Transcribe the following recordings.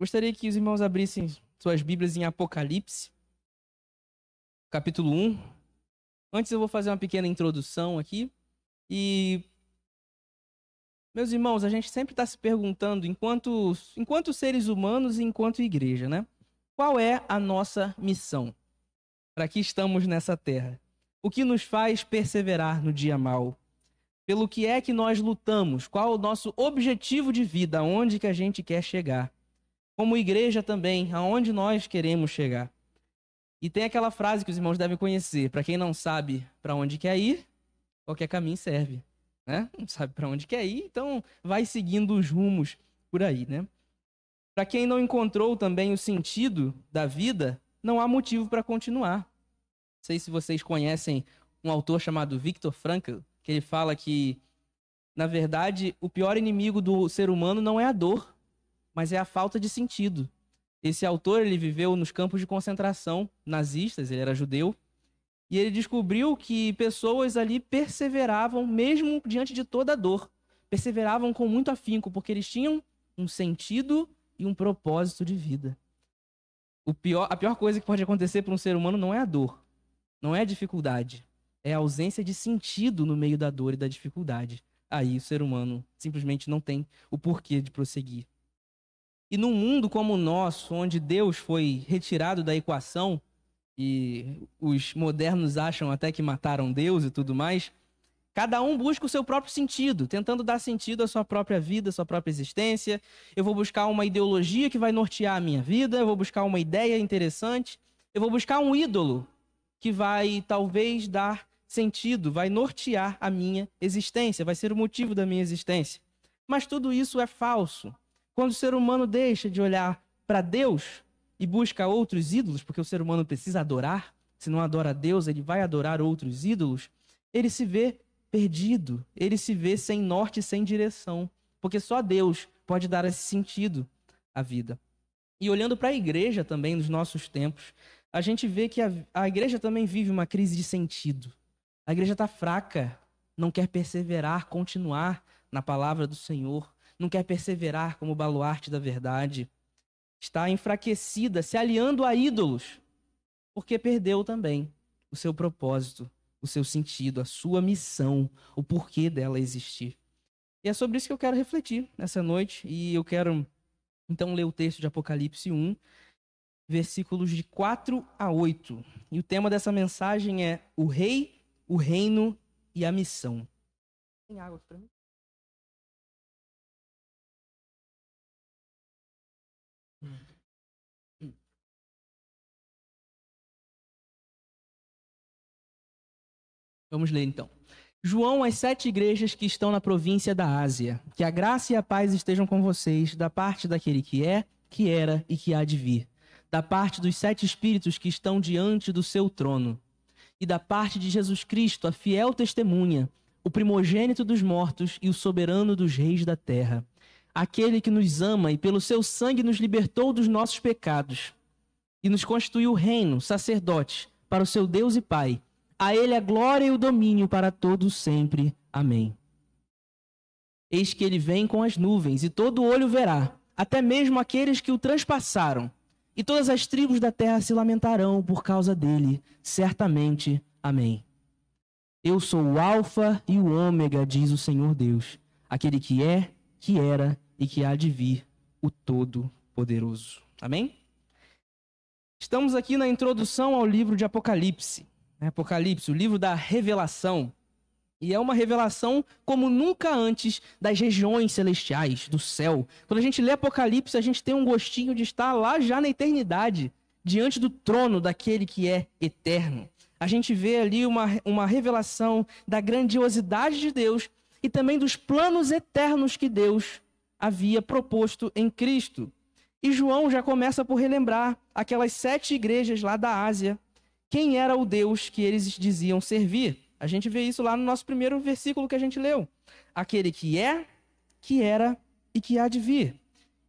Gostaria que os irmãos abrissem suas Bíblias em Apocalipse, capítulo 1. Antes eu vou fazer uma pequena introdução aqui. E. Meus irmãos, a gente sempre está se perguntando, enquanto, enquanto seres humanos e enquanto igreja, né? Qual é a nossa missão? Para que estamos nessa terra? O que nos faz perseverar no dia mal? Pelo que é que nós lutamos? Qual o nosso objetivo de vida? Aonde que a gente quer chegar? Como igreja também, aonde nós queremos chegar. E tem aquela frase que os irmãos devem conhecer: para quem não sabe para onde quer ir, qualquer caminho serve. Né? Não sabe para onde quer ir, então vai seguindo os rumos por aí, né? Para quem não encontrou também o sentido da vida, não há motivo para continuar. Não sei se vocês conhecem um autor chamado Viktor Frankl, que ele fala que, na verdade, o pior inimigo do ser humano não é a dor, mas é a falta de sentido. Esse autor ele viveu nos campos de concentração nazistas, ele era judeu, e ele descobriu que pessoas ali perseveravam mesmo diante de toda a dor, perseveravam com muito afinco, porque eles tinham um sentido e um propósito de vida. Pior, a pior coisa que pode acontecer para um ser humano não é a dor, não é a dificuldade, é a ausência de sentido no meio da dor e da dificuldade. Aí o ser humano simplesmente não tem o porquê de prosseguir. E num mundo como o nosso, onde Deus foi retirado da equação, e os modernos acham até que mataram Deus e tudo mais, cada um busca o seu próprio sentido, tentando dar sentido à sua própria vida, à sua própria existência. Eu vou buscar uma ideologia que vai nortear a minha vida, eu vou buscar uma ideia interessante, eu vou buscar um ídolo que vai talvez dar sentido, vai nortear a minha existência, vai ser o motivo da minha existência. Mas tudo isso é falso. Quando o ser humano deixa de olhar para Deus e busca outros ídolos, porque o ser humano precisa adorar, se não adora Deus, ele vai adorar outros ídolos, ele se vê perdido, ele se vê sem norte sem direção, porque só Deus pode dar esse sentido à vida. E olhando para a igreja também nos nossos tempos, a gente vê que a, a igreja também vive uma crise de sentido. A igreja está fraca, não quer perseverar, continuar na palavra do Senhor não quer perseverar como baluarte da verdade, está enfraquecida, se aliando a ídolos, porque perdeu também o seu propósito, o seu sentido, a sua missão, o porquê dela existir. E é sobre isso que eu quero refletir nessa noite, e eu quero então ler o texto de Apocalipse 1, versículos de 4 a 8. E o tema dessa mensagem é o rei, o reino e a missão. Tem água aqui para mim? Vamos ler então. João às sete igrejas que estão na província da Ásia. Que a graça e a paz estejam com vocês, da parte daquele que é, que era e que há de vir. Da parte dos sete espíritos que estão diante do seu trono. E da parte de Jesus Cristo, a fiel testemunha, o primogênito dos mortos e o soberano dos reis da terra. Aquele que nos ama e pelo seu sangue nos libertou dos nossos pecados e nos constituiu reino, sacerdote, para o seu Deus e Pai a ele a glória e o domínio para todos sempre. Amém. Eis que ele vem com as nuvens, e todo olho verá, até mesmo aqueles que o transpassaram, e todas as tribos da terra se lamentarão por causa dele, certamente. Amém. Eu sou o Alfa e o Ômega, diz o Senhor Deus, aquele que é, que era e que há de vir, o Todo-Poderoso. Amém? Estamos aqui na introdução ao livro de Apocalipse. Né, Apocalipse, o livro da revelação. E é uma revelação como nunca antes das regiões celestiais, do céu. Quando a gente lê Apocalipse, a gente tem um gostinho de estar lá já na eternidade, diante do trono daquele que é eterno. A gente vê ali uma, uma revelação da grandiosidade de Deus e também dos planos eternos que Deus havia proposto em Cristo. E João já começa por relembrar aquelas sete igrejas lá da Ásia quem era o Deus que eles diziam servir. A gente vê isso lá no nosso primeiro versículo que a gente leu. Aquele que é, que era e que há de vir.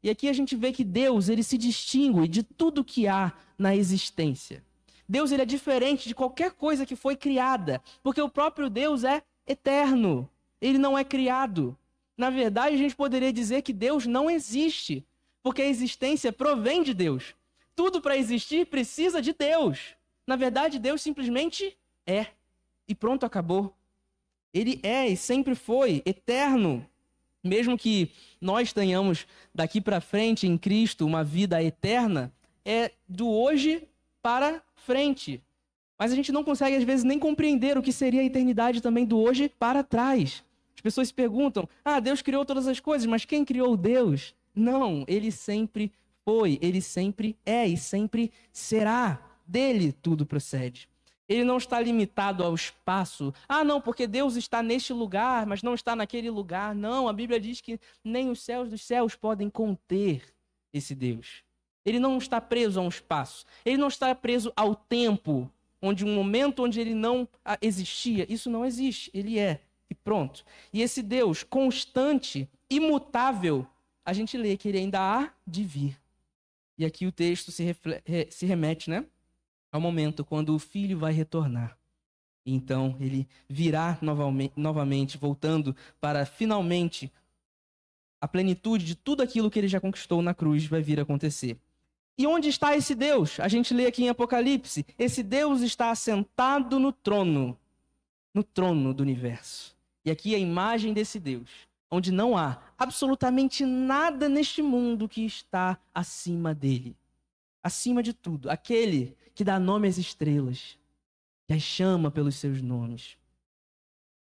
E aqui a gente vê que Deus, ele se distingue de tudo que há na existência. Deus ele é diferente de qualquer coisa que foi criada, porque o próprio Deus é eterno. Ele não é criado. Na verdade, a gente poderia dizer que Deus não existe, porque a existência provém de Deus. Tudo para existir precisa de Deus. Na verdade, Deus simplesmente é. E pronto, acabou. Ele é e sempre foi eterno. Mesmo que nós tenhamos daqui para frente em Cristo uma vida eterna, é do hoje para frente. Mas a gente não consegue, às vezes, nem compreender o que seria a eternidade também do hoje para trás. As pessoas se perguntam: ah, Deus criou todas as coisas, mas quem criou Deus? Não, ele sempre foi, ele sempre é e sempre será. Dele tudo procede. Ele não está limitado ao espaço. Ah, não, porque Deus está neste lugar, mas não está naquele lugar. Não, a Bíblia diz que nem os céus dos céus podem conter esse Deus. Ele não está preso a um espaço. Ele não está preso ao tempo, onde um momento onde ele não existia. Isso não existe. Ele é. E pronto. E esse Deus constante, imutável, a gente lê que ele ainda há de vir. E aqui o texto se, se remete, né? Ao momento quando o filho vai retornar. Então ele virá novamente, novamente, voltando para finalmente a plenitude de tudo aquilo que ele já conquistou na cruz vai vir a acontecer. E onde está esse Deus? A gente lê aqui em Apocalipse: esse Deus está assentado no trono, no trono do universo. E aqui a imagem desse Deus, onde não há absolutamente nada neste mundo que está acima dele. Acima de tudo, aquele que dá nome às estrelas, que as chama pelos seus nomes,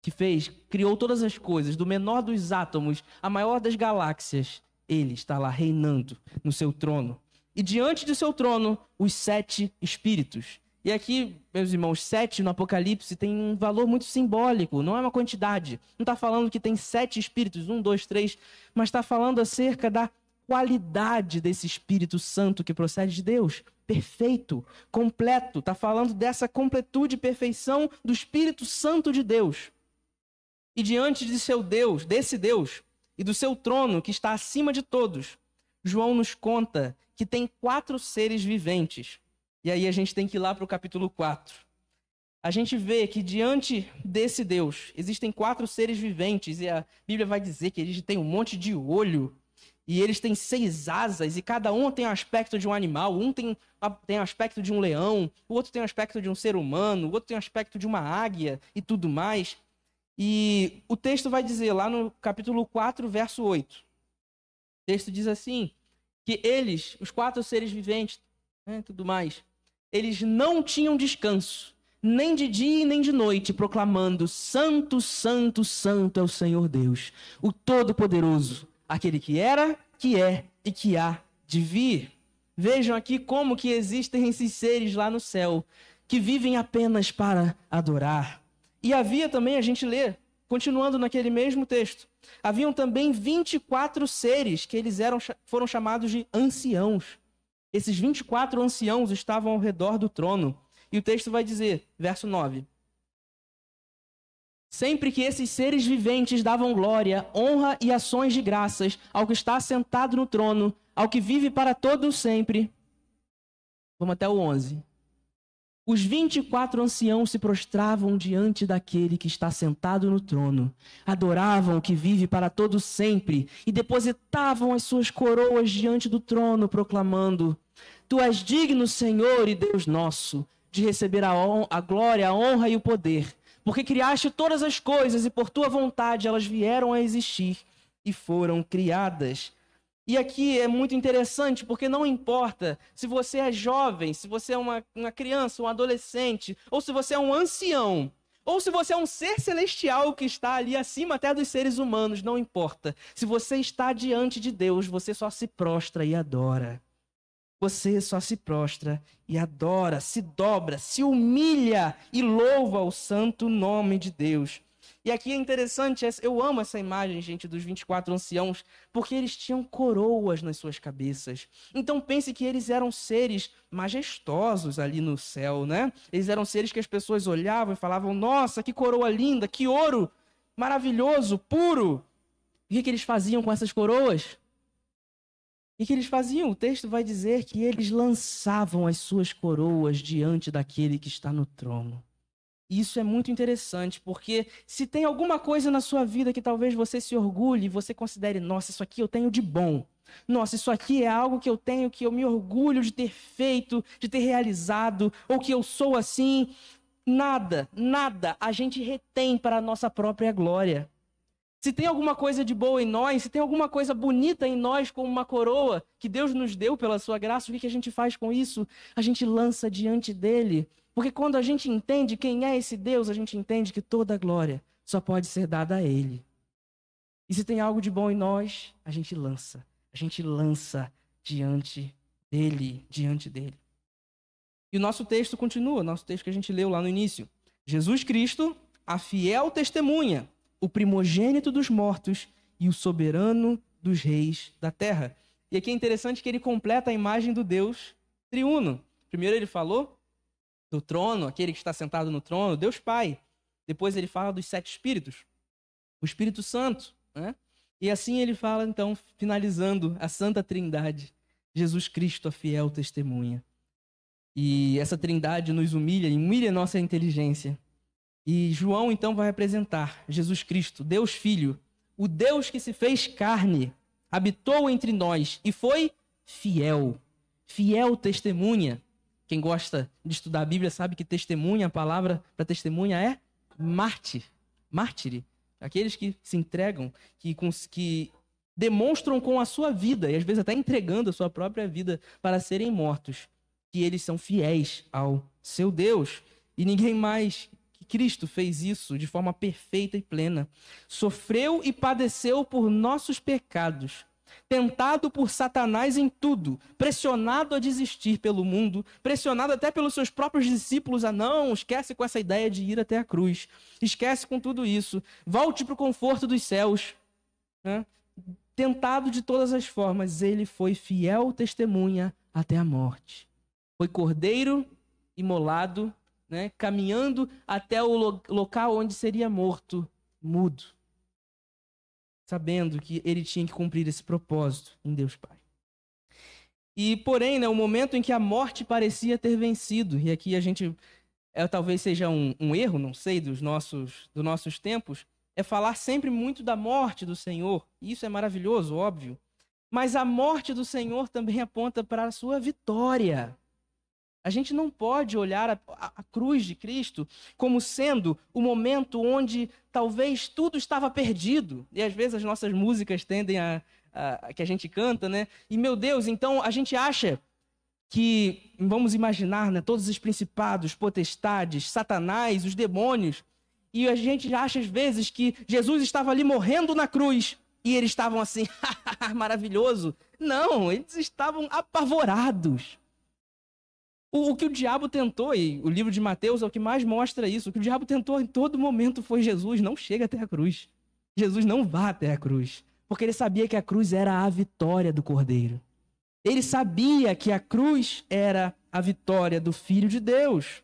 que fez, criou todas as coisas, do menor dos átomos à maior das galáxias, ele está lá reinando no seu trono e diante do seu trono os sete espíritos. E aqui, meus irmãos, sete no Apocalipse tem um valor muito simbólico, não é uma quantidade. Não está falando que tem sete espíritos, um, dois, três, mas está falando acerca da qualidade desse Espírito Santo que procede de Deus. Perfeito, completo. Está falando dessa completude e perfeição do Espírito Santo de Deus. E diante de seu Deus, desse Deus, e do seu trono que está acima de todos, João nos conta que tem quatro seres viventes. E aí a gente tem que ir lá para o capítulo 4. A gente vê que diante desse Deus existem quatro seres viventes, e a Bíblia vai dizer que eles têm um monte de olho, e eles têm seis asas, e cada um tem o aspecto de um animal. Um tem, tem aspecto de um leão, o outro tem o aspecto de um ser humano, o outro tem o aspecto de uma águia e tudo mais. E o texto vai dizer lá no capítulo 4, verso 8. O texto diz assim: que eles, os quatro seres viventes, né, tudo mais, eles não tinham descanso, nem de dia nem de noite, proclamando: Santo, Santo, Santo é o Senhor Deus, o Todo-Poderoso, aquele que era, que é e que há de vir. Vejam aqui como que existem esses seres lá no céu, que vivem apenas para adorar. E havia também, a gente lê, continuando naquele mesmo texto, Haviam também 24 seres que eles eram, foram chamados de anciãos. Esses 24 anciãos estavam ao redor do trono. E o texto vai dizer, verso 9: Sempre que esses seres viventes davam glória, honra e ações de graças ao que está sentado no trono, ao que vive para todo sempre. Vamos até o 11. Os vinte e quatro anciãos se prostravam diante daquele que está sentado no trono, adoravam o que vive para todo sempre e depositavam as suas coroas diante do trono, proclamando: Tu és digno, Senhor e Deus nosso, de receber a, a glória, a honra e o poder, porque criaste todas as coisas e por tua vontade elas vieram a existir e foram criadas. E aqui é muito interessante porque não importa se você é jovem, se você é uma, uma criança, um adolescente, ou se você é um ancião, ou se você é um ser celestial que está ali acima até dos seres humanos, não importa. Se você está diante de Deus, você só se prostra e adora. Você só se prostra e adora, se dobra, se humilha e louva o santo nome de Deus. E aqui é interessante, eu amo essa imagem, gente, dos 24 anciãos, porque eles tinham coroas nas suas cabeças. Então pense que eles eram seres majestosos ali no céu, né? Eles eram seres que as pessoas olhavam e falavam: Nossa, que coroa linda, que ouro maravilhoso, puro. O que, que eles faziam com essas coroas? E que eles faziam? O texto vai dizer que eles lançavam as suas coroas diante daquele que está no trono. E isso é muito interessante, porque se tem alguma coisa na sua vida que talvez você se orgulhe e você considere, nossa, isso aqui eu tenho de bom. Nossa, isso aqui é algo que eu tenho, que eu me orgulho de ter feito, de ter realizado, ou que eu sou assim. Nada, nada a gente retém para a nossa própria glória. Se tem alguma coisa de boa em nós, se tem alguma coisa bonita em nós, como uma coroa que Deus nos deu pela sua graça, o que a gente faz com isso? A gente lança diante dele. Porque quando a gente entende quem é esse Deus, a gente entende que toda a glória só pode ser dada a ele. E se tem algo de bom em nós, a gente lança. A gente lança diante dele, diante dele. E o nosso texto continua, nosso texto que a gente leu lá no início. Jesus Cristo, a fiel testemunha, o primogênito dos mortos e o soberano dos reis da terra. E aqui é interessante que ele completa a imagem do Deus triuno. Primeiro ele falou do trono, aquele que está sentado no trono, Deus Pai. Depois ele fala dos sete espíritos, o Espírito Santo, né? E assim ele fala, então, finalizando a Santa Trindade, Jesus Cristo, a fiel testemunha. E essa trindade nos humilha, humilha nossa inteligência. E João, então, vai apresentar Jesus Cristo, Deus Filho, o Deus que se fez carne, habitou entre nós e foi fiel. Fiel testemunha. Quem gosta de estudar a Bíblia sabe que testemunha, a palavra para testemunha é mártir, mártire. Aqueles que se entregam, que, que demonstram com a sua vida, e às vezes até entregando a sua própria vida para serem mortos, que eles são fiéis ao seu Deus. E ninguém mais Cristo fez isso de forma perfeita e plena. Sofreu e padeceu por nossos pecados tentado por Satanás em tudo, pressionado a desistir pelo mundo, pressionado até pelos seus próprios discípulos a não, esquece com essa ideia de ir até a cruz, esquece com tudo isso, volte para o conforto dos céus. Né? Tentado de todas as formas, ele foi fiel testemunha até a morte. Foi cordeiro imolado, né? caminhando até o local onde seria morto, mudo sabendo que ele tinha que cumprir esse propósito em Deus Pai. E, porém, né, o momento em que a morte parecia ter vencido, e aqui a gente é, talvez seja um, um, erro, não sei, dos nossos, dos nossos tempos, é falar sempre muito da morte do Senhor. Isso é maravilhoso, óbvio. Mas a morte do Senhor também aponta para a sua vitória. A gente não pode olhar a, a, a, cruz de Cristo como sendo o momento onde talvez tudo estava perdido. E às vezes as nossas músicas tendem a, a, que a gente canta, né? E meu Deus, então a gente acha que vamos imaginar, né, todos os principados, potestades, Satanás, os demônios, e a gente acha às vezes que Jesus estava ali morrendo na cruz e eles estavam assim, maravilhoso. Não, eles estavam apavorados. O, o, que o diabo tentou, e o livro de Mateus é o que mais mostra isso, o que o diabo tentou em todo momento foi Jesus não chega até a cruz. Jesus não vá até a cruz. Porque ele sabia que a cruz era a vitória do Cordeiro. Ele sabia que a cruz era a vitória do Filho de Deus.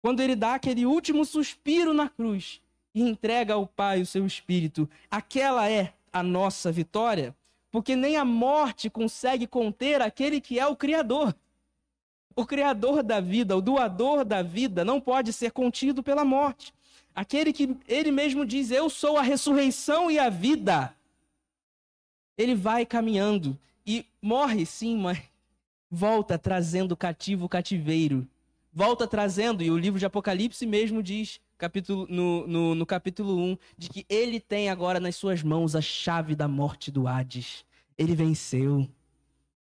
Quando ele dá aquele último suspiro na cruz e entrega ao Pai o seu Espírito, aquela é a nossa vitória. Porque nem a morte consegue conter aquele que é o Criador. O criador da vida, o doador da vida, não pode ser contido pela morte. Aquele que ele mesmo diz: Eu sou a ressurreição e a vida. Ele vai caminhando e morre sim, mas volta trazendo cativo o cativeiro. Volta trazendo, e o livro de Apocalipse mesmo diz, capítulo, no, no, no capítulo 1, de que ele tem agora nas suas mãos a chave da morte do Hades. Ele venceu.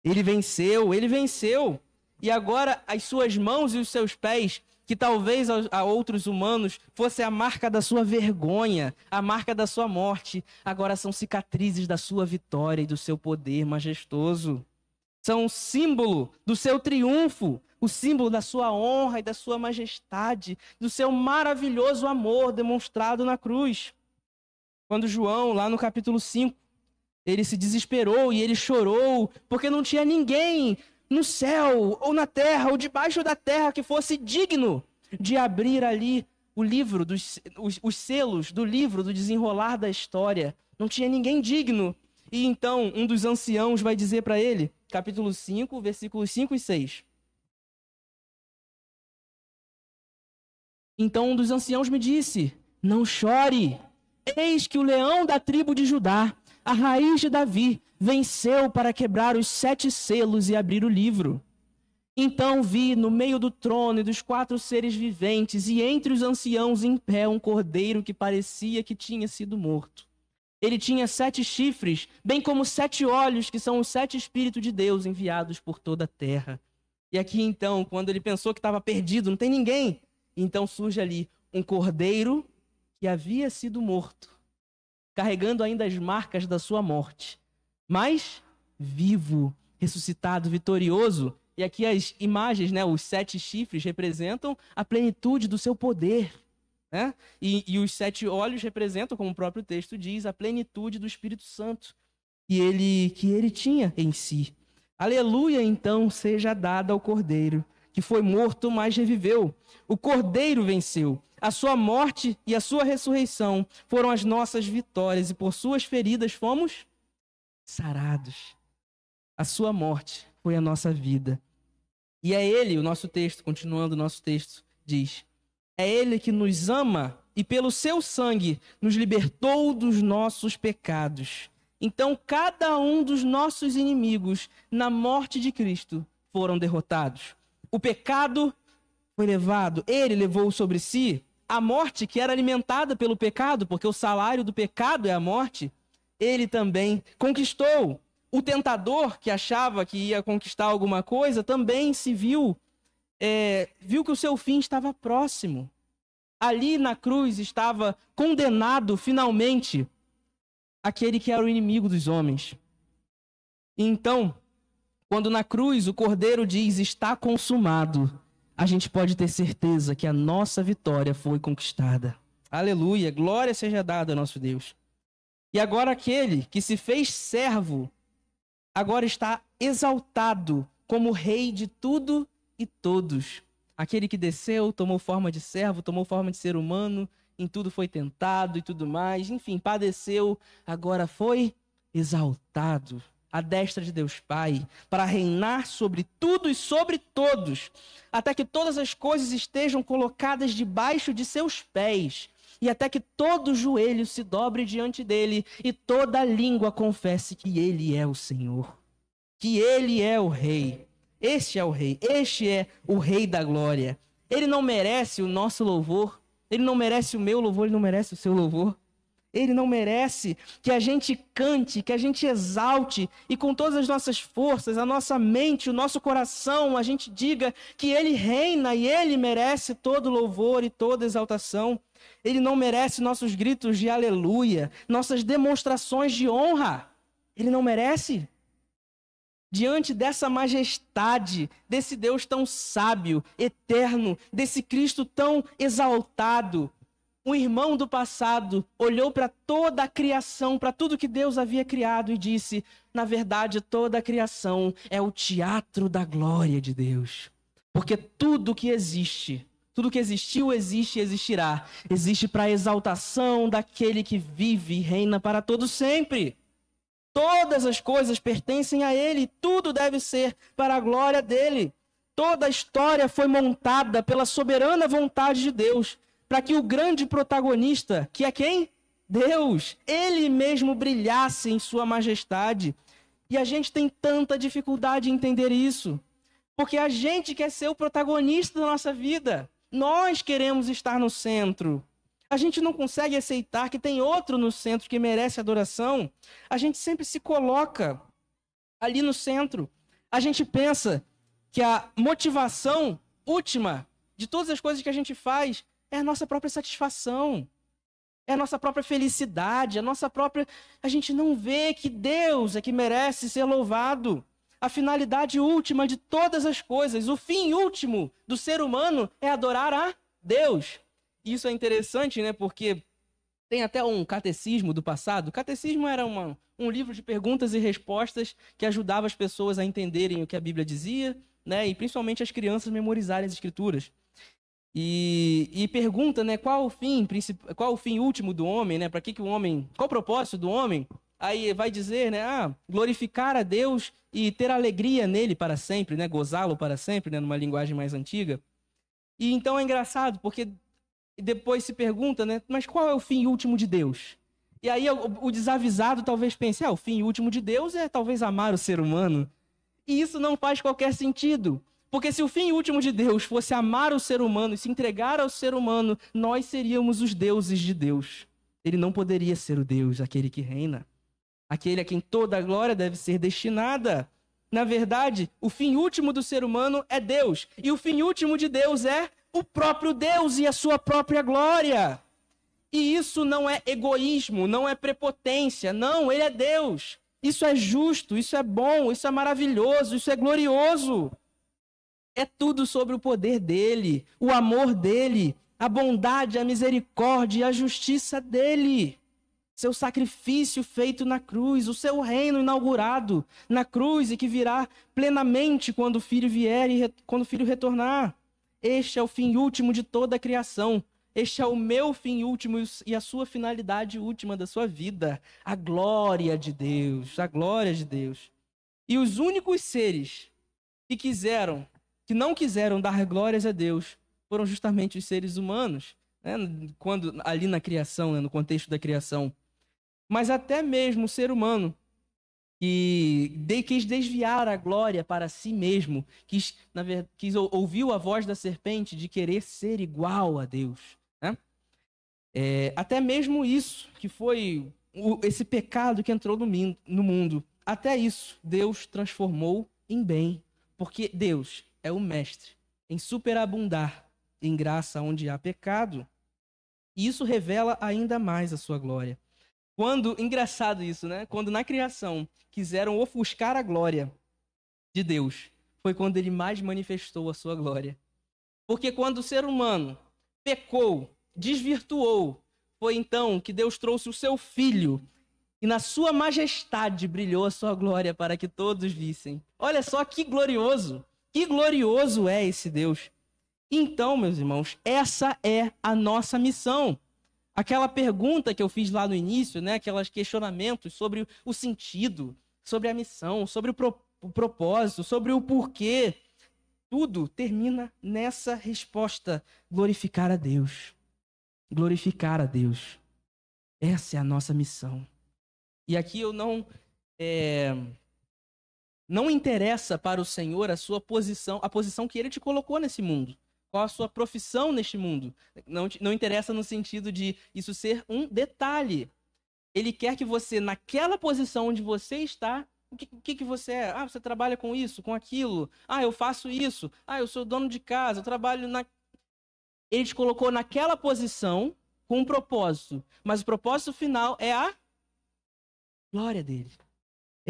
Ele venceu, ele venceu. E agora as suas mãos e os seus pés, que talvez a, outros humanos fosse a marca da sua vergonha, a marca da sua morte, agora são cicatrizes da sua vitória e do seu poder majestoso. São um símbolo do seu triunfo, o símbolo da sua honra e da sua majestade, do seu maravilhoso amor demonstrado na cruz. Quando João, lá no capítulo 5, ele se desesperou e ele chorou, porque não tinha ninguém no céu, ou na terra, ou debaixo da terra, que fosse digno de abrir ali o livro, dos, os, os selos do livro do desenrolar da história. Não tinha ninguém digno. E então um dos anciãos vai dizer para ele, capítulo 5, versículos 5 e 6. Então um dos anciãos me disse: Não chore, eis que o leão da tribo de Judá, a raiz de Davi, venceu para quebrar os sete selos e abrir o livro. Então vi no meio do trono e dos quatro seres viventes e entre os anciãos em pé um cordeiro que parecia que tinha sido morto. Ele tinha sete chifres, bem como sete olhos, que são os sete Espíritos de Deus enviados por toda a terra. E aqui então, quando ele pensou que estava perdido, não tem ninguém, então surge ali um cordeiro que havia sido morto, carregando ainda as marcas da sua morte, mas vivo, ressuscitado, vitorioso, e aqui as imagens, né, os sete chifres representam a plenitude do seu poder. Né? E, e os sete olhos representam, como o próprio texto diz, a plenitude do Espírito Santo que ele, que ele tinha em si. Aleluia, então, seja dada ao Cordeiro, que foi morto, mas reviveu. O Cordeiro venceu. A sua morte e a sua ressurreição foram as nossas vitórias, e por suas feridas fomos sarados. A sua morte foi a nossa vida. E é Ele, o nosso texto, continuando o nosso texto, diz: É Ele que nos ama e pelo seu sangue nos libertou dos nossos pecados. Então, cada um dos nossos inimigos, na morte de Cristo, foram derrotados. O pecado foi levado, ele levou sobre si a morte que era alimentada pelo pecado, porque o salário do pecado é a morte. Ele também conquistou o tentador, que achava que ia conquistar alguma coisa, também se viu, é, viu que o seu fim estava próximo. Ali na cruz estava condenado finalmente aquele que era o inimigo dos homens. Então, quando na cruz o cordeiro diz está consumado, a gente pode ter certeza que a nossa vitória foi conquistada. Aleluia, glória seja dada ao nosso Deus. E agora aquele que se fez servo agora está exaltado como rei de tudo e todos. Aquele que desceu, tomou forma de servo, tomou forma de ser humano, em tudo foi tentado e tudo mais, enfim, padeceu, agora foi exaltado à destra de Deus Pai, para reinar sobre tudo e sobre todos, até que todas as coisas estejam colocadas debaixo de seus pés, e até que todo joelho se dobre diante dele e toda língua confesse que ele é o Senhor, que ele é o Rei. Este é o Rei, este é o Rei da glória. Ele não merece o nosso louvor, ele não merece o meu louvor, ele não merece o seu louvor. Ele não merece que a gente cante, que a gente exalte e com todas as nossas forças, a nossa mente, o nosso coração, a gente diga que Ele reina e Ele merece todo louvor e toda exaltação. Ele não merece nossos gritos de aleluia, nossas demonstrações de honra. Ele não merece. Diante dessa majestade, desse Deus tão sábio, eterno, desse Cristo tão exaltado, um irmão do passado olhou para toda a criação, para tudo que Deus havia criado e disse: na verdade, toda a criação é o teatro da glória de Deus. Porque tudo que existe, tudo que existiu, existe e existirá, existe para a exaltação daquele que vive e reina para todo sempre. Todas as coisas pertencem a ele, tudo deve ser para a glória dele. Toda a história foi montada pela soberana vontade de Deus para que o grande protagonista, que é quem? Deus, ele mesmo brilhasse em sua majestade. E a gente tem tanta dificuldade em entender isso, porque a gente quer ser o protagonista da nossa vida. Nós queremos estar no centro. A gente não consegue aceitar que tem outro no centro que merece adoração. A gente sempre se coloca ali no centro. A gente pensa que a motivação última de todas as coisas que a gente faz é a nossa própria satisfação. É a nossa própria felicidade, a nossa própria. A gente não vê que Deus é que merece ser louvado. A finalidade última de todas as coisas, o fim último do ser humano é adorar a Deus. Isso é interessante, né? Porque tem até um catecismo do passado. O catecismo era uma, um livro de perguntas e respostas que ajudava as pessoas a entenderem o que a Bíblia dizia, né? E principalmente as crianças memorizarem as escrituras. E, e, pergunta, né, qual o fim, qual o fim último do homem, né? Para que que o homem, qual o propósito do homem? Aí vai dizer, né, ah, glorificar a Deus e ter alegria nele para sempre, né, gozá-lo para sempre, né, numa linguagem mais antiga. E então é engraçado, porque depois se pergunta, né, mas qual é o fim último de Deus? E aí o, o desavisado talvez pense, ah, o fim último de Deus é talvez amar o ser humano. E isso não faz qualquer sentido. Porque se o fim último de Deus fosse amar o ser humano e se entregar ao ser humano, nós seríamos os deuses de Deus. Ele não poderia ser o Deus, aquele que reina, aquele a quem toda a glória deve ser destinada. Na verdade, o fim último do ser humano é Deus, e o fim último de Deus é o próprio Deus e a sua própria glória. E isso não é egoísmo, não é prepotência, não, ele é Deus. Isso é justo, isso é bom, isso é maravilhoso, isso é glorioso. É tudo sobre o poder dele, o amor dele, a bondade, a misericórdia e a justiça dele. Seu sacrifício feito na cruz, o seu reino inaugurado na cruz e que virá plenamente quando o filho vier e quando o filho retornar. Este é o fim último de toda a criação. Este é o meu fim último e a sua finalidade última da sua vida. A glória de Deus, a glória de Deus. E os únicos seres que quiseram, que não quiseram dar glórias a Deus, foram justamente os seres humanos, né? quando ali na criação, né? no contexto da criação. Mas até mesmo o ser humano que de, quis desviar a glória para si mesmo, quis, na verdade, quis ouviu a voz da serpente de querer ser igual a Deus. Né? É, até mesmo isso, que foi o, esse pecado que entrou no, no mundo, até isso Deus transformou em bem, porque Deus é o mestre em superabundar em graça onde há pecado. E isso revela ainda mais a sua glória. Quando, engraçado isso, né? Quando na criação quiseram ofuscar a glória de Deus, foi quando ele mais manifestou a sua glória. Porque quando o ser humano pecou, desvirtuou, foi então que Deus trouxe o seu filho e na sua majestade brilhou a sua glória para que todos vissem. Olha só que glorioso! Que glorioso é esse Deus! Então, meus irmãos, essa é a nossa missão. Aquela pergunta que eu fiz lá no início, né, aqueles questionamentos sobre o sentido, sobre a missão, sobre o, pro, o propósito, sobre o porquê, tudo termina nessa resposta: glorificar a Deus. Glorificar a Deus. Essa é a nossa missão. E aqui eu não. É, não interessa para o Senhor a sua posição, a posição que ele te colocou nesse mundo qual a sua profissão neste mundo. Não, não interessa no sentido de isso ser um detalhe. Ele quer que você, naquela posição onde você está, o que, que, que você é? Ah, você trabalha com isso, com aquilo. Ah, eu faço isso. Ah, eu sou dono de casa, eu trabalho na. Ele te colocou naquela posição com um propósito. Mas o propósito final é a glória dele.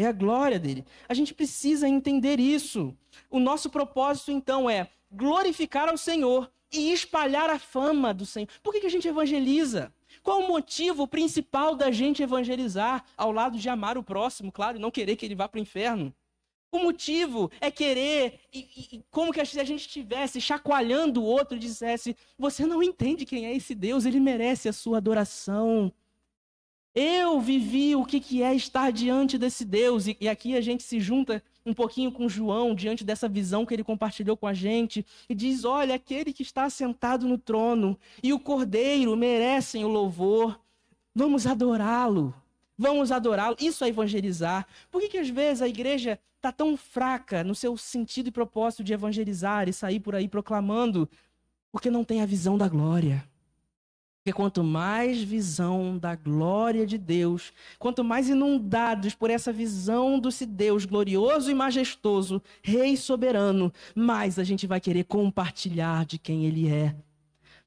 É a glória dele. A gente precisa entender isso. O nosso propósito, então, é glorificar ao Senhor e espalhar a fama do Senhor. Por que, que a gente evangeliza? Qual o motivo principal da gente evangelizar, ao lado de amar o próximo, claro, e não querer que ele vá para o inferno? O motivo é querer, e, e, como que se a gente estivesse chacoalhando o outro e dissesse: Você não entende quem é esse Deus, ele merece a sua adoração. Eu vivi o que, que é estar diante desse Deus, e, e aqui a gente se junta um pouquinho com João diante dessa visão que ele compartilhou com a gente e diz: Olha, aquele que está sentado no trono e o cordeiro merecem o louvor. Vamos adorá-lo. Vamos adorá-lo. Isso é evangelizar. Por que, que às vezes a igreja está tão fraca no seu sentido e propósito de evangelizar e sair por aí proclamando? Porque não tem a visão da glória. Porque quanto mais visão da glória de Deus, quanto mais inundados por essa visão desse Deus glorioso e majestoso, Rei soberano, mais a gente vai querer compartilhar de quem Ele é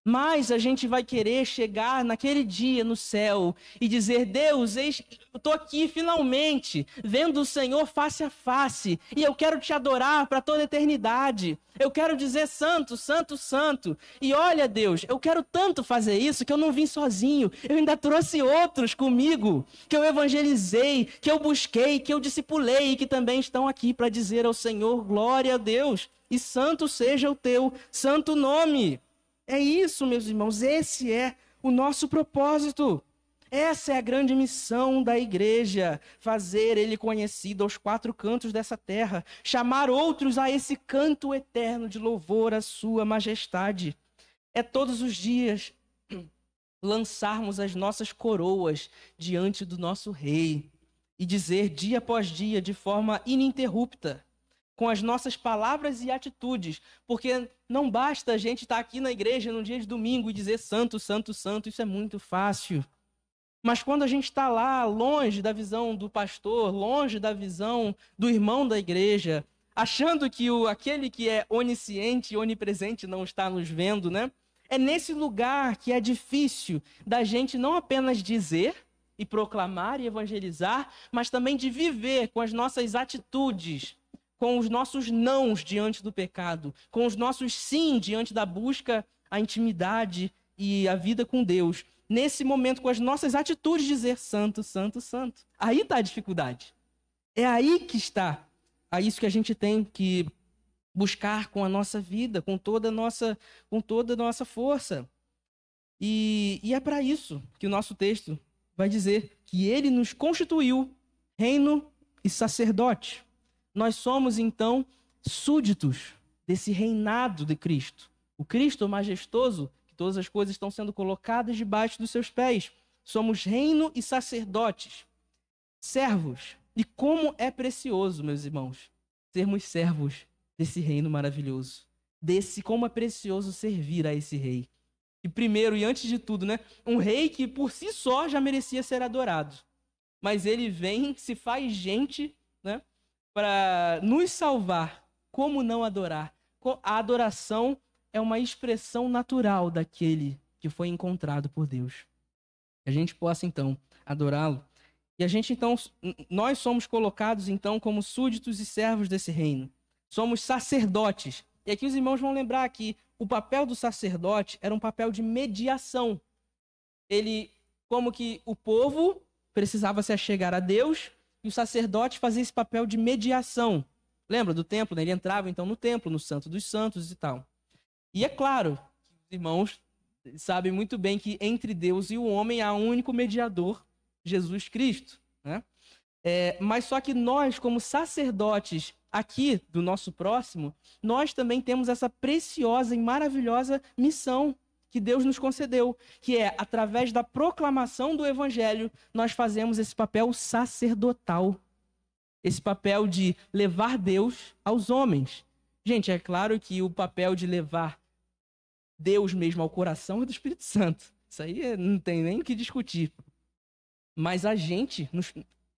mais a gente vai querer chegar naquele dia no céu e dizer: Deus, eu estou aqui finalmente, vendo o Senhor face a face, e eu quero te adorar para toda a eternidade. Eu quero dizer: Santo, Santo, Santo. E olha, Deus, eu quero tanto fazer isso que eu não vim sozinho, eu ainda trouxe outros comigo, que eu evangelizei, que eu busquei, que eu discipulei e que também estão aqui para dizer ao Senhor: Glória a Deus, e santo seja o teu santo nome. É isso, meus irmãos, esse é o nosso propósito. Essa é a grande missão da igreja: fazer ele conhecido aos quatro cantos dessa terra, chamar outros a esse canto eterno de louvor à sua majestade. É todos os dias lançarmos as nossas coroas diante do nosso Rei e dizer dia após dia, de forma ininterrupta, com as nossas palavras e atitudes, porque não basta a gente estar aqui na igreja no dia de domingo e dizer santo, santo, santo, isso é muito fácil. Mas quando a gente está lá, longe da visão do pastor, longe da visão do irmão da igreja, achando que o, aquele que é onisciente e onipresente não está nos vendo, né? É nesse lugar que é difícil da gente não apenas dizer e proclamar e evangelizar, mas também de viver com as nossas atitudes, com os nossos nãos diante do pecado, com os nossos sim diante da busca, a intimidade e a vida com Deus. Nesse momento, com as nossas atitudes, dizer santo, santo, santo. Aí está a dificuldade. É aí que está. É isso que a gente tem que buscar com a nossa vida, com toda a nossa, com toda nossa força. E, e é para isso que o nosso texto vai dizer que ele nos constituiu reino e sacerdote. Nós somos então súditos desse reinado de Cristo. O Cristo majestoso, que todas as coisas estão sendo colocadas debaixo dos seus pés. Somos reino e sacerdotes, servos. E como é precioso, meus irmãos, sermos servos desse reino maravilhoso. Desse como é precioso servir a esse rei. E primeiro e antes de tudo, né, um rei que por si só já merecia ser adorado. Mas ele vem, se faz gente, né, para nos salvar. Como não adorar? A adoração é uma expressão natural daquele que foi encontrado por Deus. Que a gente possa então adorá-lo. E a gente então nós somos colocados então como súditos e servos desse reino somos sacerdotes. E aqui os irmãos vão lembrar que o papel do sacerdote era um papel de mediação. Ele, como que o povo precisava se achegar a Deus e o sacerdote fazia esse papel de mediação. Lembra do templo? Né? Ele entrava então no templo, no Santo dos Santos e tal. E é claro os irmãos sabem muito bem que entre Deus e o homem há um único mediador, Jesus Cristo. Né? É, mas só que nós, como sacerdotes aqui do nosso próximo, nós também temos essa preciosa e maravilhosa missão que Deus nos concedeu, que é através da proclamação do evangelho, nós fazemos esse papel sacerdotal. Esse papel de levar Deus aos homens. Gente, é claro que o papel de levar Deus mesmo ao coração é do Espírito Santo. Isso aí não tem nem o que discutir. Mas a gente nos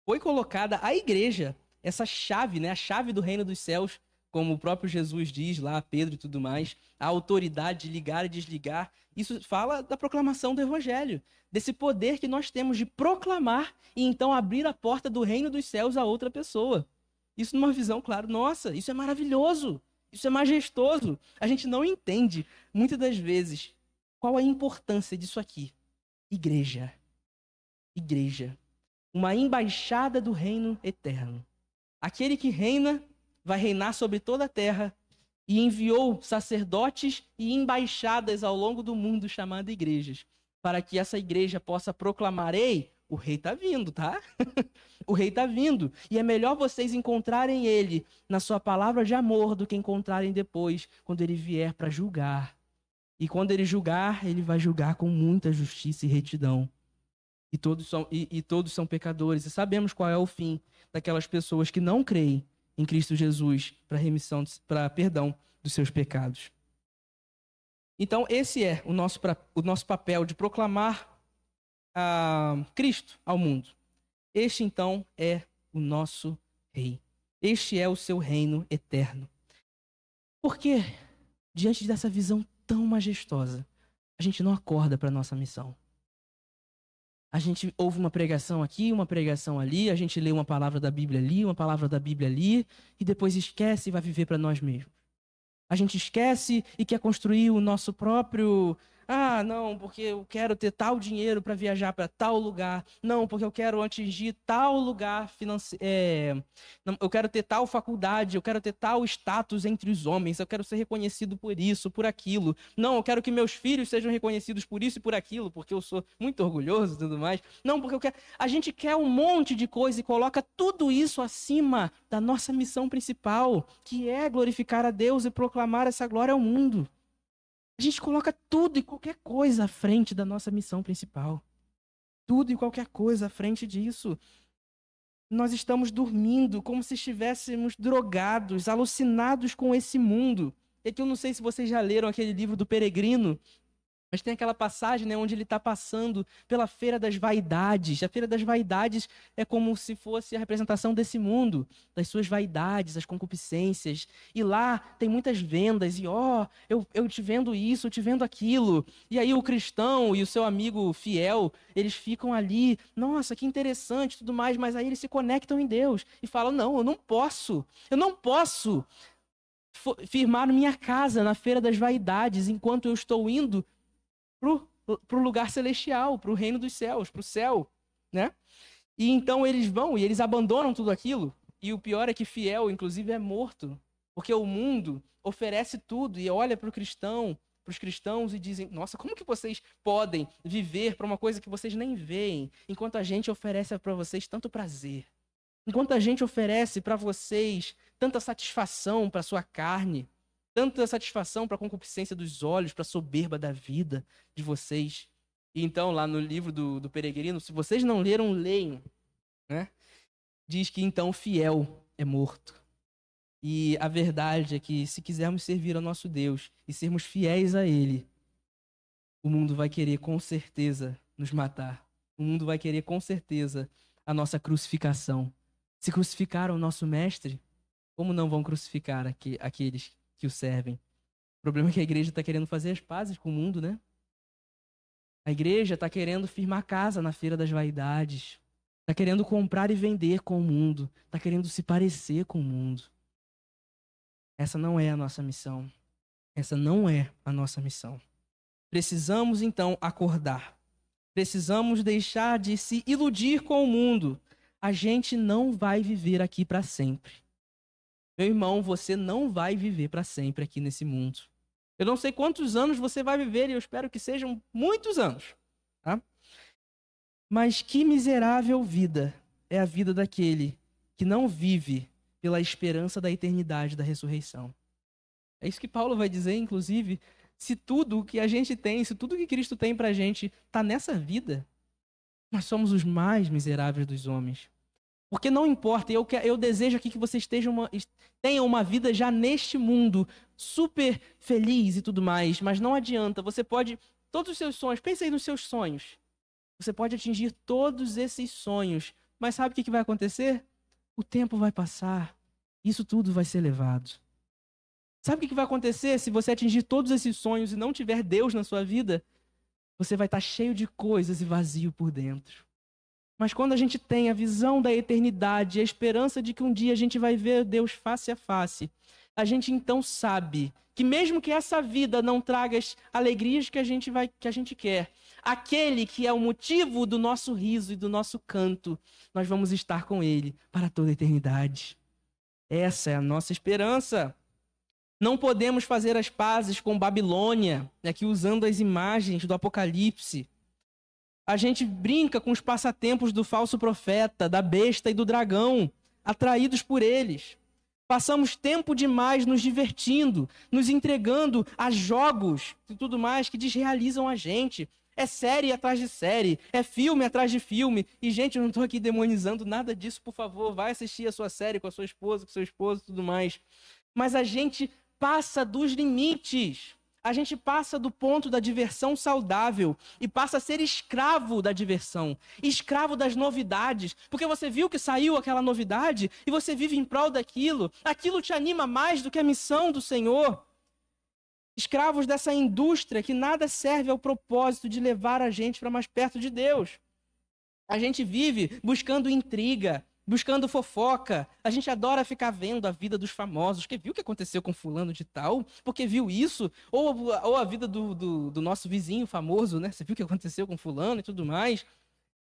foi colocada a igreja essa chave, né, a chave do reino dos céus, como o próprio Jesus diz lá, Pedro e tudo mais, a autoridade de ligar e desligar. Isso fala da proclamação do evangelho, desse poder que nós temos de proclamar e então abrir a porta do reino dos céus a outra pessoa. Isso numa visão, claro, nossa, isso é maravilhoso, isso é majestoso. A gente não entende, muitas das vezes, qual a importância disso aqui. Igreja. Igreja. Uma embaixada do reino eterno. Aquele que reina vai reinar sobre toda a terra e enviou sacerdotes e embaixadas ao longo do mundo chamado igrejas, para que essa igreja possa proclamar: ei, o rei está vindo, tá? o rei está vindo. E é melhor vocês encontrarem ele na sua palavra de amor do que encontrarem depois, quando ele vier para julgar. E quando ele julgar, ele vai julgar com muita justiça e retidão e todos são, e, e todos são pecadores. E sabemos qual é o fim daquelas pessoas que não creem em Cristo Jesus para remissão, para perdão dos seus pecados. Então, esse é o nosso, o nosso papel de proclamar a Cristo ao mundo. Este, então, é o nosso Rei. Este é o seu reino eterno. Por que, diante dessa visão tão majestosa, a gente não acorda para a nossa missão? A gente ouve uma pregação aqui, uma pregação ali, a gente lê uma palavra da Bíblia ali, uma palavra da Bíblia ali, e depois esquece e vai viver para nós mesmos. A gente esquece e quer construir o nosso próprio ah, não, porque eu quero ter tal dinheiro para viajar para tal lugar. Não, porque eu quero atingir tal lugar financeiro. É... eu quero ter tal faculdade, eu quero ter tal status entre os homens, eu quero ser reconhecido por isso, por aquilo. Não, eu quero que meus filhos sejam reconhecidos por isso e por aquilo, porque eu sou muito orgulhoso e tudo mais. Não, porque eu quero. A gente quer um monte de coisa e coloca tudo isso acima da nossa missão principal, que é glorificar a Deus e proclamar essa glória ao mundo. A gente coloca tudo e qualquer coisa à frente da nossa missão principal. Tudo e qualquer coisa à frente disso. Nós estamos dormindo como se estivéssemos drogados, alucinados com esse mundo. E aqui eu não sei se vocês já leram aquele livro do Peregrino, mas tem aquela passagem né, onde ele está passando pela Feira das Vaidades. A Feira das Vaidades é como se fosse a representação desse mundo, das suas vaidades, as concupiscências. E lá tem muitas vendas, e ó, oh, eu, eu te vendo isso, eu te vendo aquilo. E aí o cristão e o seu amigo fiel, eles ficam ali, nossa, que interessante tudo mais, mas aí eles se conectam em Deus e falam: não, eu não posso, eu não posso firmar minha casa na Feira das Vaidades enquanto eu estou indo para o lugar celestial, para o reino dos céus, para o céu, né? E então eles vão e eles abandonam tudo aquilo. E o pior é que fiel, inclusive, é morto, porque o mundo oferece tudo e olha para o cristão, para os cristãos e dizem: Nossa, como que vocês podem viver para uma coisa que vocês nem veem, enquanto a gente oferece para vocês tanto prazer, enquanto a gente oferece para vocês tanta satisfação para sua carne, tanta satisfação para a concupiscência dos olhos, para a soberba da vida de vocês. E então, lá no livro do, do Peregrino, se vocês não leram, leiam. Né? Diz que então o fiel é morto. E a verdade é que se quisermos servir ao nosso Deus e sermos fiéis a Ele, o mundo vai querer com certeza nos matar. O mundo vai querer com certeza a nossa crucificação. Se crucificaram o nosso Mestre, como não vão crucificar aqu aqueles que o servem. O problema é que a igreja está querendo fazer as pazes com o mundo, né? A igreja está querendo firmar casa na feira das vaidades. Está querendo comprar e vender com o mundo. Está querendo se parecer com o mundo. Essa não é a nossa missão. Essa não é a nossa missão. Precisamos então acordar. Precisamos deixar de se iludir com o mundo. A gente não vai viver aqui para sempre. Meu irmão, você não vai viver para sempre aqui nesse mundo. Eu não sei quantos anos você vai viver e eu espero que sejam muitos anos. Tá? Mas que miserável vida é a vida daquele que não vive pela esperança da eternidade da ressurreição. É isso que Paulo vai dizer, inclusive, se tudo o que a gente tem, se tudo que Cristo tem para a gente está nessa vida, nós somos os mais miseráveis dos homens. Porque não importa, eu, eu desejo aqui que você esteja uma, tenha uma vida já neste mundo, super feliz e tudo mais, mas não adianta, você pode, todos os seus sonhos, pense aí nos seus sonhos. Você pode atingir todos esses sonhos, mas sabe o que, que vai acontecer? O tempo vai passar, isso tudo vai ser levado. Sabe o que, que vai acontecer se você atingir todos esses sonhos e não tiver Deus na sua vida? Você vai estar cheio de coisas e vazio por dentro. Mas quando a gente tem a visão da eternidade, a esperança de que um dia a gente vai ver Deus face a face, a gente então sabe que mesmo que essa vida não traga as alegrias que a gente vai que a gente quer, aquele que é o motivo do nosso riso e do nosso canto, nós vamos estar com ele para toda a eternidade. Essa é a nossa esperança. Não podemos fazer as pazes com Babilônia, aqui usando as imagens do Apocalipse. A gente brinca com os passatempos do falso profeta, da besta e do dragão, atraídos por eles. Passamos tempo demais nos divertindo, nos entregando a jogos e tudo mais que desrealizam a gente. É série atrás de série, é filme atrás de filme. E, gente, eu não estou aqui demonizando nada disso, por favor. Vai assistir a sua série com a sua esposa, com seu esposo e tudo mais. Mas a gente passa dos limites a gente passa do ponto da diversão saudável e passa a ser escravo da diversão, escravo das novidades, porque você viu que saiu aquela novidade e você vive em prol daquilo, aquilo te anima mais do que a missão do Senhor. Escravos dessa indústria que nada serve ao propósito de levar a gente para mais perto de Deus. A gente vive buscando intriga, buscando fofoca. A gente adora ficar vendo a vida dos famosos, que viu o que aconteceu com fulano de tal, porque viu isso, ou, ou a vida do, do, do, nosso vizinho famoso, né? Você viu o que aconteceu com fulano e tudo mais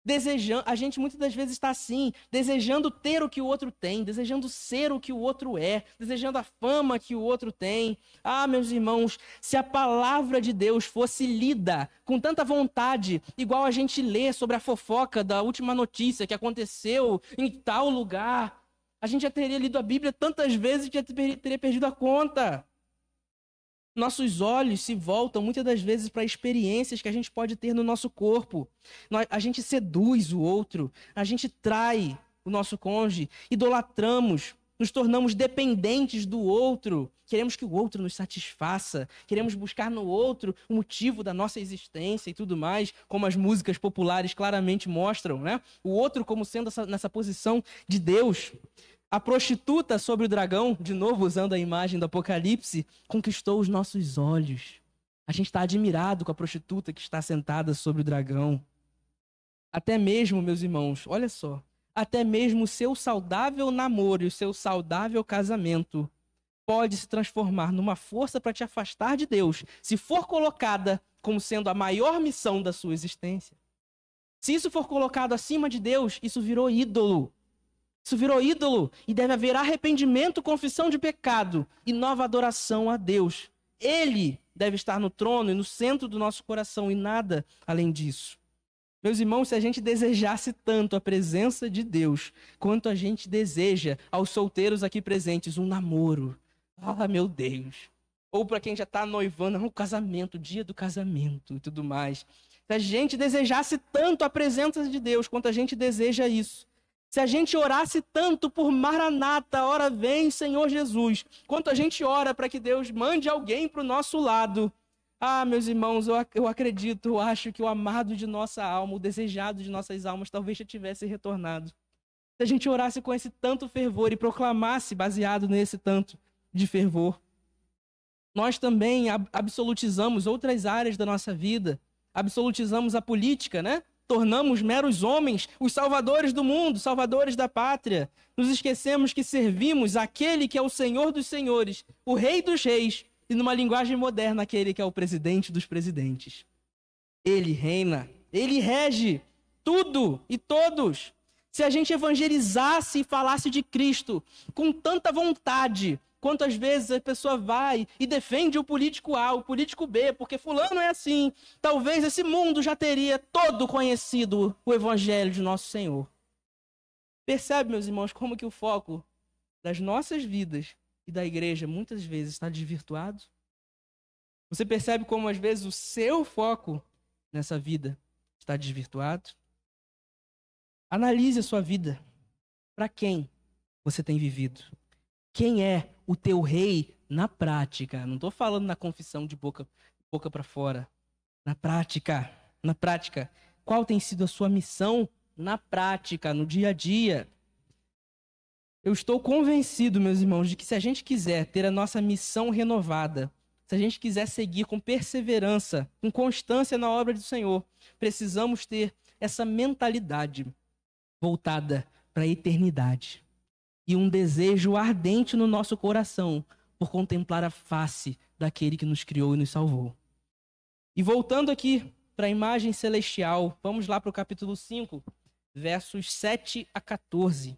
desejando, a gente muitas das vezes está assim, desejando ter o que o outro tem, desejando ser o que o outro é, desejando a fama que o outro tem. Ah, meus irmãos, se a palavra de Deus fosse lida com tanta vontade, igual a gente lê sobre a fofoca da última notícia que aconteceu em tal lugar, a gente já teria lido a Bíblia tantas vezes que já teria perdido a conta. Nossos olhos se voltam muitas das vezes para experiências que a gente pode ter no nosso corpo. A gente seduz o outro, a gente trai o nosso cônjuge, idolatramos, nos tornamos dependentes do outro, queremos que o outro nos satisfaça, queremos buscar no outro o motivo da nossa existência e tudo mais, como as músicas populares claramente mostram, né? O outro como sendo essa, nessa posição de Deus. A prostituta sobre o dragão, de novo usando a imagem do Apocalipse, conquistou os nossos olhos. A gente está admirado com a prostituta que está sentada sobre o dragão. Até mesmo, meus irmãos, olha só, até mesmo o seu saudável namoro e o seu saudável casamento pode se transformar numa força para te afastar de Deus, se for colocada como sendo a maior missão da sua existência. Se isso for colocado acima de Deus, isso virou ídolo. Isso virou ídolo e deve haver arrependimento, confissão de pecado e nova adoração a Deus. Ele deve estar no trono e no centro do nosso coração e nada além disso. Meus irmãos, se a gente desejasse tanto a presença de Deus, quanto a gente deseja aos solteiros aqui presentes um namoro, ah, meu Deus. Ou para quem já está noivando, um casamento, dia do casamento e tudo mais. Se a gente desejasse tanto a presença de Deus, quanto a gente deseja isso, se a gente orasse tanto por Maranata, ora vem Senhor Jesus, quanto a gente ora para que Deus mande alguém para o nosso lado, ah, meus irmãos, eu, eu acredito, eu acho que o amado de nossa alma, o desejado de nossas almas, talvez já tivesse retornado. Se a gente orasse com esse tanto fervor e proclamasse baseado nesse tanto de fervor. Nós também absolutizamos outras áreas da nossa vida, absolutizamos a política, né? Tornamos meros homens os salvadores do mundo, salvadores da pátria. Nos esquecemos que servimos aquele que é o Senhor dos senhores, o Rei dos reis, e numa linguagem moderna, aquele que é o presidente dos presidentes. Ele reina, ele rege tudo e todos. Se a gente evangelizasse e falasse de Cristo com tanta vontade, Quantas vezes a pessoa vai e defende o político A, o político B, porque fulano é assim. Talvez esse mundo já teria todo conhecido o evangelho de nosso Senhor. Percebe, meus irmãos, como que o foco das nossas vidas e da igreja muitas vezes está desvirtuado? Você percebe como às vezes o seu foco nessa vida está desvirtuado? Analise a sua vida. Para quem você tem vivido? Quem é o teu rei na prática? Não estou falando na confissão de boca, boca para fora. Na prática. Na prática. Qual tem sido a sua missão na prática, no dia a dia? Eu estou convencido, meus irmãos, de que se a gente quiser ter a nossa missão renovada, se a gente quiser seguir com perseverança, com constância na obra do Senhor, precisamos ter essa mentalidade voltada para a eternidade e um desejo ardente no nosso coração por contemplar a face daquele que nos criou e nos salvou. E voltando aqui para a imagem celestial, vamos lá para o capítulo 5, versos 7 a 14.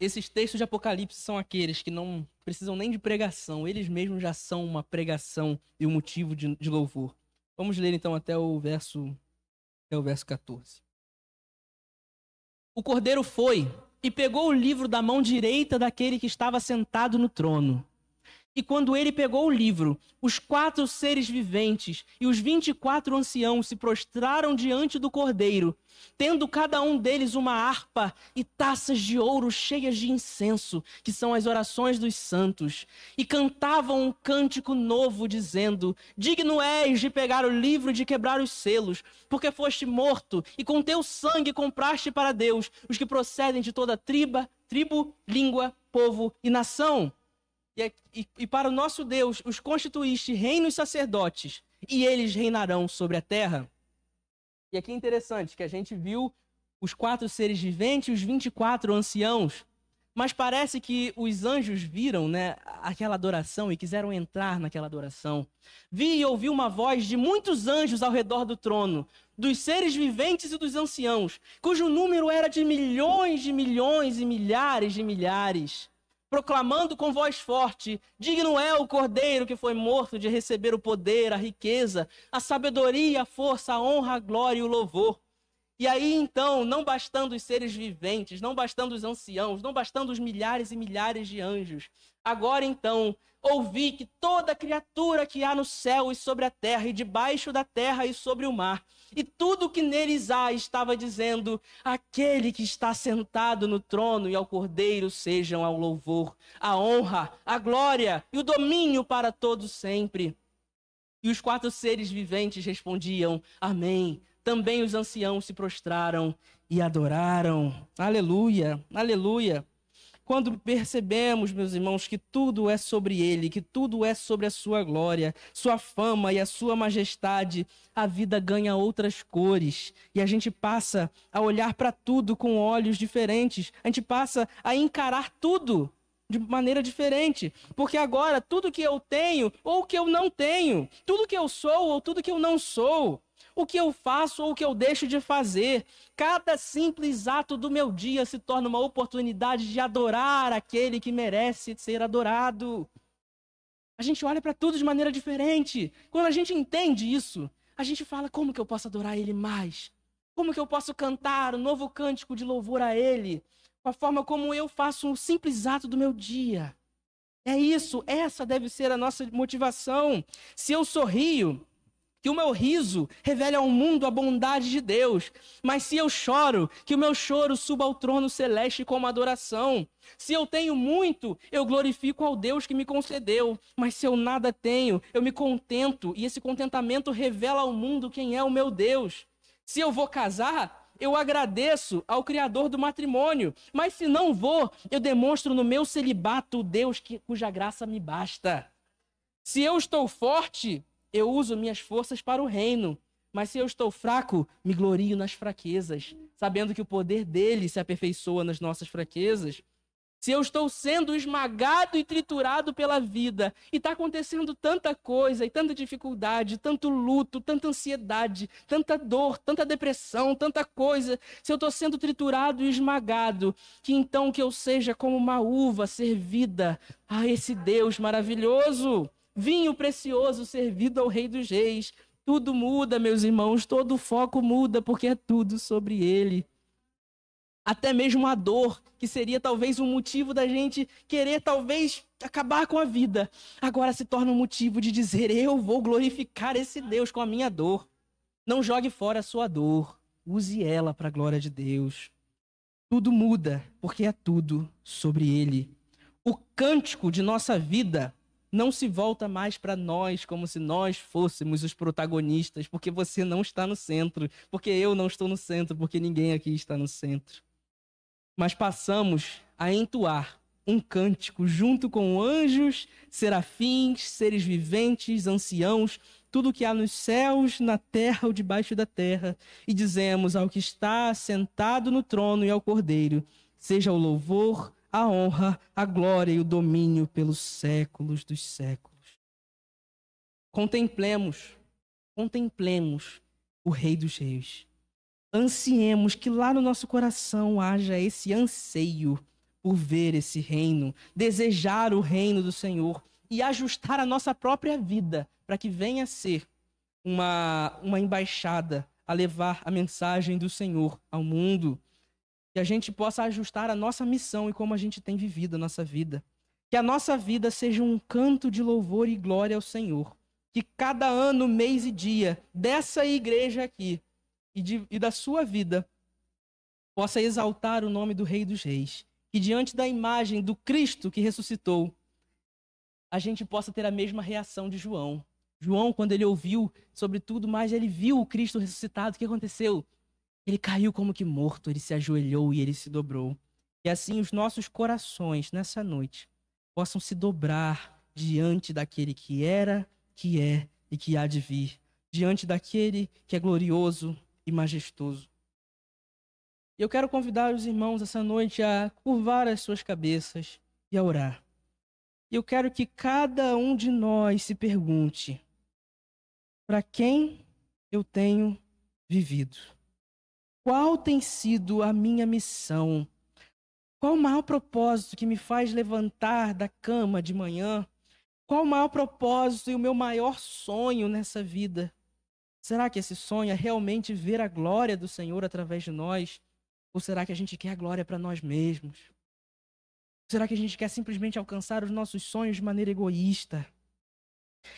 Esses textos de Apocalipse são aqueles que não precisam nem de pregação, eles mesmos já são uma pregação e um motivo de, de louvor. Vamos ler então até o verso até o verso 14. O cordeiro foi e pegou o livro da mão direita daquele que estava sentado no trono. E quando ele pegou o livro, os quatro seres viventes e os vinte e quatro anciãos se prostraram diante do cordeiro, tendo cada um deles uma harpa e taças de ouro cheias de incenso, que são as orações dos santos, e cantavam um cântico novo, dizendo: Digno és de pegar o livro e de quebrar os selos, porque foste morto, e com teu sangue compraste para Deus os que procedem de toda triba, tribo, língua, povo e nação e, e, e para o nosso Deus os constituíste reinos sacerdotes, e eles reinarão sobre a terra. E aqui é interessante que a gente viu os quatro seres viventes e os 24 anciãos, mas parece que os anjos viram né, aquela adoração e quiseram entrar naquela adoração. Vi e ouvi uma voz de muitos anjos ao redor do trono, dos seres viventes e dos anciãos, cujo número era de milhões de milhões e milhares de milhares proclamando com voz forte: Digno é o cordeiro que foi morto de receber o poder, a riqueza, a sabedoria, a força, a honra, a glória e o louvor. E aí então, não bastando os seres viventes, não bastando os anciãos, não bastando os milhares e milhares de anjos, agora então ouvi que toda criatura que há no céu e sobre a terra, e debaixo da terra e sobre o mar, e tudo que neles há, estava dizendo: aquele que está sentado no trono e ao cordeiro sejam ao louvor, a honra, a glória e o domínio para todos sempre. E os quatro seres viventes respondiam: Amém. Também os anciãos se prostraram e adoraram. Aleluia, aleluia. Quando percebemos, meus irmãos, que tudo é sobre Ele, que tudo é sobre a Sua glória, Sua fama e a Sua majestade, a vida ganha outras cores. E a gente passa a olhar para tudo com olhos diferentes, a gente passa a encarar tudo de maneira diferente, porque agora tudo que eu tenho ou que eu não tenho, tudo que eu sou ou tudo que eu não sou, o que eu faço ou o que eu deixo de fazer. Cada simples ato do meu dia se torna uma oportunidade de adorar aquele que merece ser adorado. A gente olha para tudo de maneira diferente. Quando a gente entende isso, a gente fala: como que eu posso adorar Ele mais? Como que eu posso cantar um novo cântico de louvor a Ele? Com a forma como eu faço um simples ato do meu dia. É isso, essa deve ser a nossa motivação. Se eu sorrio, que o meu riso revele ao mundo a bondade de Deus. Mas se eu choro, que o meu choro suba ao trono celeste como adoração. Se eu tenho muito, eu glorifico ao Deus que me concedeu. Mas se eu nada tenho, eu me contento, e esse contentamento revela ao mundo quem é o meu Deus. Se eu vou casar, eu agradeço ao Criador do matrimônio. Mas se não vou, eu demonstro no meu celibato o Deus que, cuja graça me basta. Se eu estou forte, eu uso minhas forças para o reino. Mas se eu estou fraco, me glorio nas fraquezas, sabendo que o poder dele se aperfeiçoa nas nossas fraquezas. Se eu estou sendo esmagado e triturado pela vida, e está acontecendo tanta coisa, e tanta dificuldade, tanto luto, tanta ansiedade, tanta dor, tanta depressão, tanta coisa, se eu estou sendo triturado e esmagado, que então que eu seja como uma uva servida a esse Deus maravilhoso vinho precioso servido ao Rei dos Reis. Tudo muda, meus irmãos, todo o foco muda, porque é tudo sobre ele. Até mesmo a dor, que seria talvez um motivo da gente querer talvez acabar com a vida, agora se torna um motivo de dizer: Eu vou glorificar esse Deus com a minha dor. Não jogue fora a sua dor, use ela para a glória de Deus. Tudo muda, porque é tudo sobre ele. O cântico de nossa vida não se volta mais para nós como se nós fôssemos os protagonistas, porque você não está no centro, porque eu não estou no centro, porque ninguém aqui está no centro. Mas passamos a entoar um cântico junto com anjos, serafins, seres viventes, anciãos, tudo que há nos céus, na terra ou debaixo da terra, e dizemos ao que está sentado no trono e ao Cordeiro: seja o louvor, a honra, a glória e o domínio pelos séculos dos séculos. Contemplemos, contemplemos o Rei dos Reis. Ansiemos que lá no nosso coração haja esse anseio por ver esse reino, desejar o reino do Senhor e ajustar a nossa própria vida para que venha a ser uma, uma embaixada a levar a mensagem do Senhor ao mundo que a gente possa ajustar a nossa missão e como a gente tem vivido a nossa vida. Que a nossa vida seja um canto de louvor e glória ao Senhor. Que cada ano, mês e dia dessa igreja aqui e, de, e da sua vida possa exaltar o nome do Rei dos Reis. Que diante da imagem do Cristo que ressuscitou, a gente possa ter a mesma reação de João. João, quando ele ouviu sobre tudo mais, ele viu o Cristo ressuscitado. O que aconteceu? Ele caiu como que morto, ele se ajoelhou e ele se dobrou. E assim os nossos corações nessa noite possam se dobrar diante daquele que era, que é e que há de vir, diante daquele que é glorioso e majestoso. Eu quero convidar os irmãos essa noite a curvar as suas cabeças e a orar. Eu quero que cada um de nós se pergunte: para quem eu tenho vivido? Qual tem sido a minha missão? Qual o maior propósito que me faz levantar da cama de manhã? Qual o maior propósito e o meu maior sonho nessa vida? Será que esse sonho é realmente ver a glória do Senhor através de nós? Ou será que a gente quer a glória para nós mesmos? Será que a gente quer simplesmente alcançar os nossos sonhos de maneira egoísta?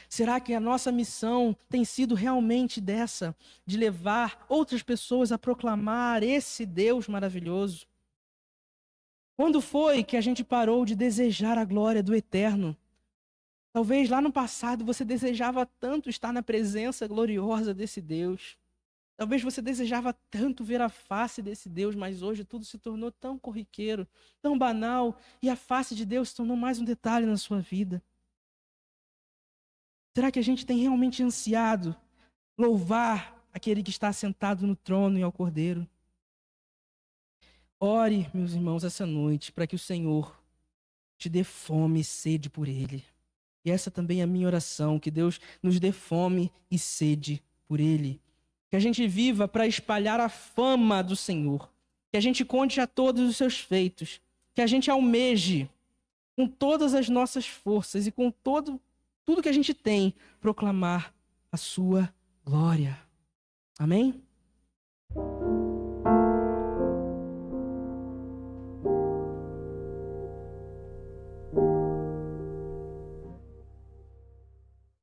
Será que a nossa missão tem sido realmente dessa, de levar outras pessoas a proclamar esse Deus maravilhoso? Quando foi que a gente parou de desejar a glória do eterno? Talvez lá no passado você desejava tanto estar na presença gloriosa desse Deus. Talvez você desejava tanto ver a face desse Deus, mas hoje tudo se tornou tão corriqueiro, tão banal, e a face de Deus se tornou mais um detalhe na sua vida. Será que a gente tem realmente ansiado louvar aquele que está sentado no trono e ao Cordeiro? Ore, meus irmãos, essa noite, para que o Senhor te dê fome e sede por Ele. E essa também é a minha oração, que Deus nos dê fome e sede por Ele. Que a gente viva para espalhar a fama do Senhor. Que a gente conte a todos os seus feitos. Que a gente almeje com todas as nossas forças e com todo, tudo que a gente tem, proclamar a sua glória. Amém?